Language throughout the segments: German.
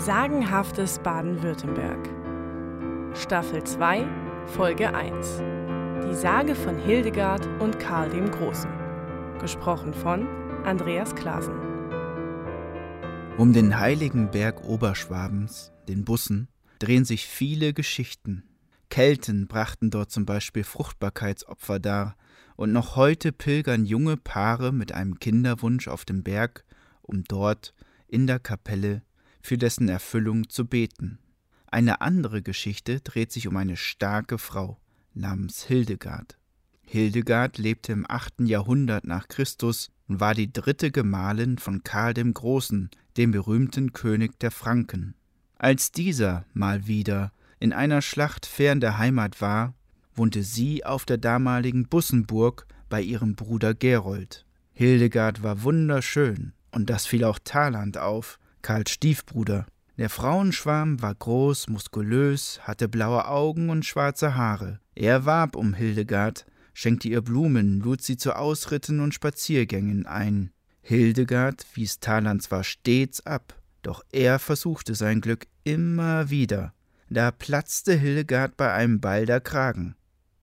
Sagenhaftes Baden-Württemberg. Staffel 2, Folge 1. Die Sage von Hildegard und Karl dem Großen. Gesprochen von Andreas Klasen. Um den heiligen Berg Oberschwabens, den Bussen, drehen sich viele Geschichten. Kelten brachten dort zum Beispiel Fruchtbarkeitsopfer dar, und noch heute pilgern junge Paare mit einem Kinderwunsch auf dem Berg, um dort in der Kapelle für dessen Erfüllung zu beten. Eine andere Geschichte dreht sich um eine starke Frau namens Hildegard. Hildegard lebte im 8. Jahrhundert nach Christus und war die dritte Gemahlin von Karl dem Großen, dem berühmten König der Franken. Als dieser mal wieder in einer Schlacht fern der Heimat war, wohnte sie auf der damaligen Bussenburg bei ihrem Bruder Gerold. Hildegard war wunderschön, und das fiel auch Thaland auf, Karls Stiefbruder. Der Frauenschwarm war groß, muskulös, hatte blaue Augen und schwarze Haare. Er warb um Hildegard, schenkte ihr Blumen, lud sie zu Ausritten und Spaziergängen ein. Hildegard wies Thaland zwar stets ab, doch er versuchte sein Glück immer wieder. Da platzte Hildegard bei einem Ball Kragen.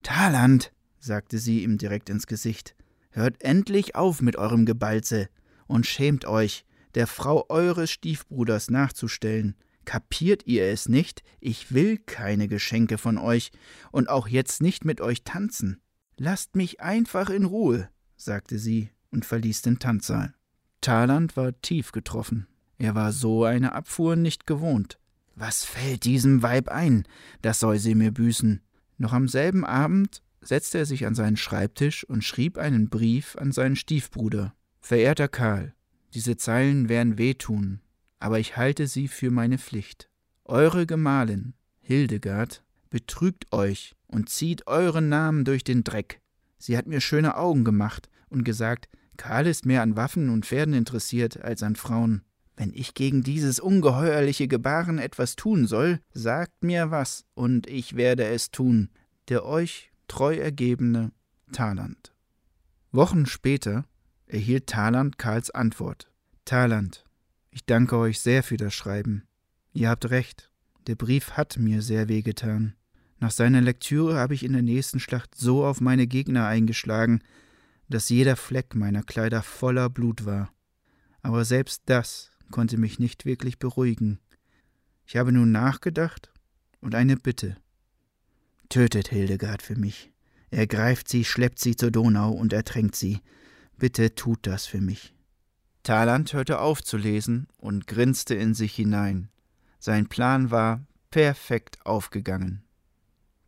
Thaland, sagte sie ihm direkt ins Gesicht, hört endlich auf mit eurem Gebalze und schämt euch, der Frau eures Stiefbruders nachzustellen. Kapiert ihr es nicht? Ich will keine Geschenke von euch und auch jetzt nicht mit euch tanzen. Lasst mich einfach in Ruhe, sagte sie und verließ den Tanzsaal. Thaland war tief getroffen. Er war so eine Abfuhr nicht gewohnt. Was fällt diesem Weib ein? Das soll sie mir büßen. Noch am selben Abend setzte er sich an seinen Schreibtisch und schrieb einen Brief an seinen Stiefbruder. Verehrter Karl, diese Zeilen werden wehtun, aber ich halte sie für meine Pflicht. Eure Gemahlin, Hildegard, betrügt euch und zieht euren Namen durch den Dreck. Sie hat mir schöne Augen gemacht und gesagt, Karl ist mehr an Waffen und Pferden interessiert als an Frauen. Wenn ich gegen dieses ungeheuerliche Gebaren etwas tun soll, sagt mir was, und ich werde es tun, der euch treu ergebene Thaland. Wochen später erhielt Thaland Karls Antwort. Thaland, ich danke euch sehr für das Schreiben. Ihr habt recht, der Brief hat mir sehr wehgetan. Nach seiner Lektüre habe ich in der nächsten Schlacht so auf meine Gegner eingeschlagen, dass jeder Fleck meiner Kleider voller Blut war. Aber selbst das konnte mich nicht wirklich beruhigen. Ich habe nun nachgedacht und eine Bitte. Tötet Hildegard für mich. Ergreift sie, schleppt sie zur Donau und ertränkt sie. Bitte tut das für mich. Thaland hörte auf zu lesen und grinste in sich hinein. Sein Plan war perfekt aufgegangen.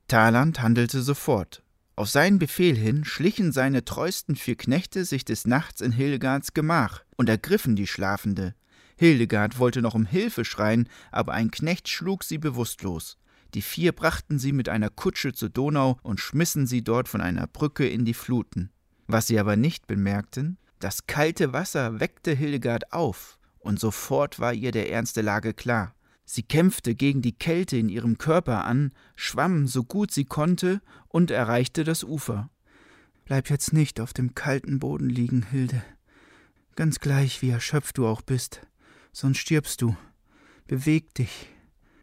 Thaland handelte sofort. Auf seinen Befehl hin schlichen seine treuesten vier Knechte sich des Nachts in Hildegards Gemach und ergriffen die Schlafende. Hildegard wollte noch um Hilfe schreien, aber ein Knecht schlug sie bewusstlos. Die vier brachten sie mit einer Kutsche zur Donau und schmissen sie dort von einer Brücke in die Fluten. Was sie aber nicht bemerkten, das kalte Wasser weckte Hildegard auf, und sofort war ihr der Ernst der Lage klar. Sie kämpfte gegen die Kälte in ihrem Körper an, schwamm so gut sie konnte und erreichte das Ufer. Bleib jetzt nicht auf dem kalten Boden liegen, Hilde. Ganz gleich, wie erschöpft du auch bist, sonst stirbst du. Beweg dich.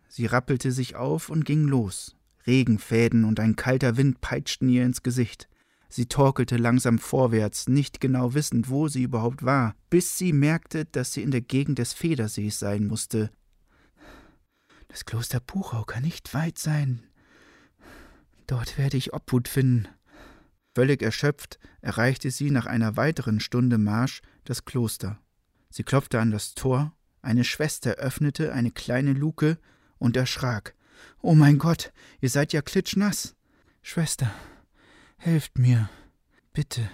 Sie rappelte sich auf und ging los. Regenfäden und ein kalter Wind peitschten ihr ins Gesicht. Sie torkelte langsam vorwärts, nicht genau wissend, wo sie überhaupt war, bis sie merkte, dass sie in der Gegend des Federsees sein musste. Das Kloster Buchau kann nicht weit sein. Dort werde ich Obhut finden. Völlig erschöpft erreichte sie nach einer weiteren Stunde Marsch das Kloster. Sie klopfte an das Tor, eine Schwester öffnete eine kleine Luke und erschrak. Oh mein Gott, ihr seid ja klitschnass. Schwester, Helft mir, bitte,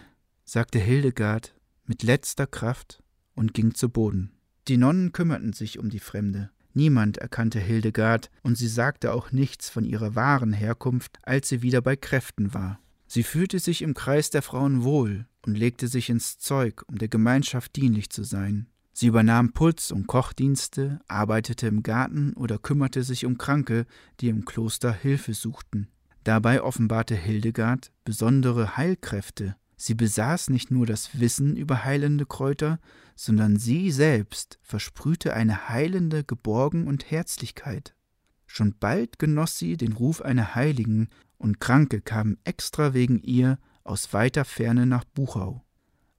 sagte Hildegard mit letzter Kraft und ging zu Boden. Die Nonnen kümmerten sich um die Fremde. Niemand erkannte Hildegard, und sie sagte auch nichts von ihrer wahren Herkunft, als sie wieder bei Kräften war. Sie fühlte sich im Kreis der Frauen wohl und legte sich ins Zeug, um der Gemeinschaft dienlich zu sein. Sie übernahm Putz- und Kochdienste, arbeitete im Garten oder kümmerte sich um Kranke, die im Kloster Hilfe suchten. Dabei offenbarte Hildegard besondere Heilkräfte. Sie besaß nicht nur das Wissen über heilende Kräuter, sondern sie selbst versprühte eine heilende Geborgen und Herzlichkeit. Schon bald genoss sie den Ruf einer Heiligen, und Kranke kamen extra wegen ihr aus weiter Ferne nach Buchau.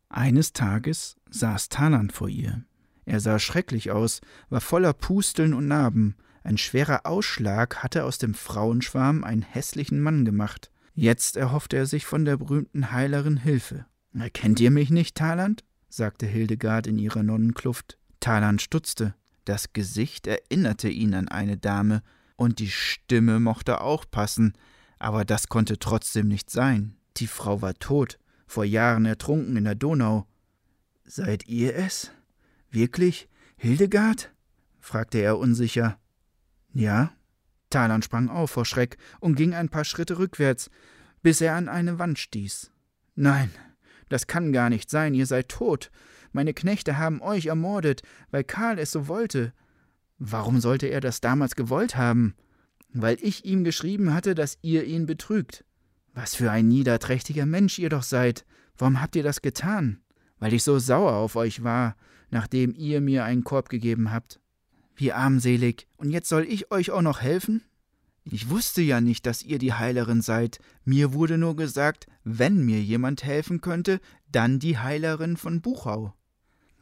Eines Tages saß Talant vor ihr. Er sah schrecklich aus, war voller Pusteln und Narben, ein schwerer Ausschlag hatte aus dem Frauenschwarm einen hässlichen Mann gemacht. Jetzt erhoffte er sich von der berühmten Heilerin Hilfe. Erkennt ihr mich nicht, Talant? sagte Hildegard in ihrer Nonnenkluft. Talant stutzte. Das Gesicht erinnerte ihn an eine Dame, und die Stimme mochte auch passen, aber das konnte trotzdem nicht sein. Die Frau war tot, vor Jahren ertrunken in der Donau. Seid ihr es? Wirklich? Hildegard? fragte er unsicher. Ja, Talan sprang auf vor Schreck und ging ein paar Schritte rückwärts, bis er an eine Wand stieß. Nein, das kann gar nicht sein, ihr seid tot. Meine Knechte haben euch ermordet, weil Karl es so wollte. Warum sollte er das damals gewollt haben? Weil ich ihm geschrieben hatte, dass ihr ihn betrügt. Was für ein niederträchtiger Mensch ihr doch seid. Warum habt ihr das getan? Weil ich so sauer auf euch war, nachdem ihr mir einen Korb gegeben habt. Wie armselig. Und jetzt soll ich euch auch noch helfen? Ich wusste ja nicht, dass ihr die Heilerin seid. Mir wurde nur gesagt, wenn mir jemand helfen könnte, dann die Heilerin von Buchau.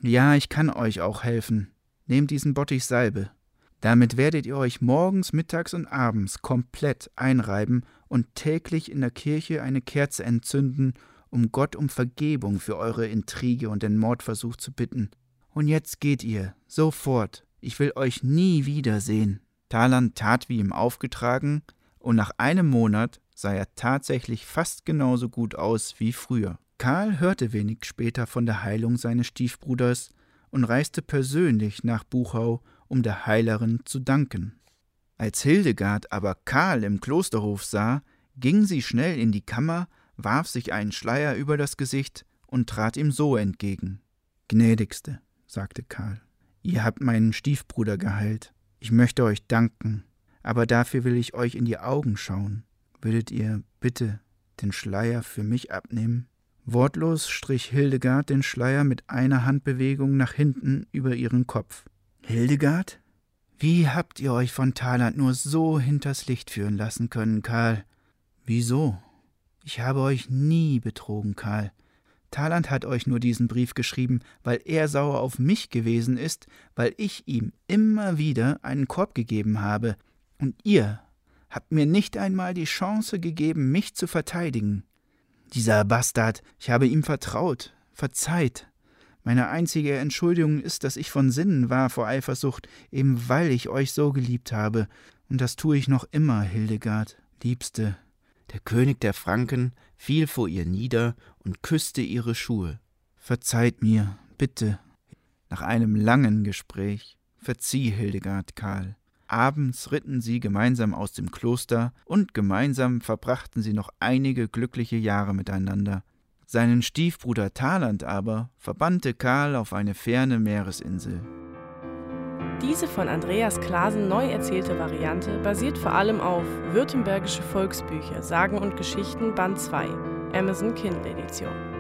Ja, ich kann euch auch helfen. Nehmt diesen Bottich Salbe. Damit werdet ihr euch morgens, mittags und abends komplett einreiben und täglich in der Kirche eine Kerze entzünden, um Gott um Vergebung für eure Intrige und den Mordversuch zu bitten. Und jetzt geht ihr, sofort, ich will euch nie wiedersehen. Talan tat wie ihm aufgetragen, und nach einem Monat sah er tatsächlich fast genauso gut aus wie früher. Karl hörte wenig später von der Heilung seines Stiefbruders und reiste persönlich nach Buchau, um der Heilerin zu danken. Als Hildegard aber Karl im Klosterhof sah, ging sie schnell in die Kammer, warf sich einen Schleier über das Gesicht und trat ihm so entgegen. Gnädigste, sagte Karl, Ihr habt meinen Stiefbruder geheilt. Ich möchte euch danken, aber dafür will ich euch in die Augen schauen. Würdet ihr bitte den Schleier für mich abnehmen? Wortlos strich Hildegard den Schleier mit einer Handbewegung nach hinten über ihren Kopf. Hildegard? Wie habt ihr euch von Thaland nur so hinters Licht führen lassen können, Karl? Wieso? Ich habe euch nie betrogen, Karl. Thaland hat euch nur diesen Brief geschrieben, weil er sauer auf mich gewesen ist, weil ich ihm immer wieder einen Korb gegeben habe. Und ihr habt mir nicht einmal die Chance gegeben, mich zu verteidigen. Dieser Bastard, ich habe ihm vertraut, verzeiht. Meine einzige Entschuldigung ist, dass ich von Sinnen war vor Eifersucht, eben weil ich euch so geliebt habe. Und das tue ich noch immer, Hildegard, Liebste. Der König der Franken fiel vor ihr nieder und küsste ihre Schuhe. Verzeiht mir, bitte. Nach einem langen Gespräch verzieh Hildegard Karl. Abends ritten sie gemeinsam aus dem Kloster und gemeinsam verbrachten sie noch einige glückliche Jahre miteinander. Seinen Stiefbruder Thaland aber verbannte Karl auf eine ferne Meeresinsel. Diese von Andreas Klasen neu erzählte Variante basiert vor allem auf Württembergische Volksbücher, Sagen und Geschichten Band 2, Amazon Kindle Edition.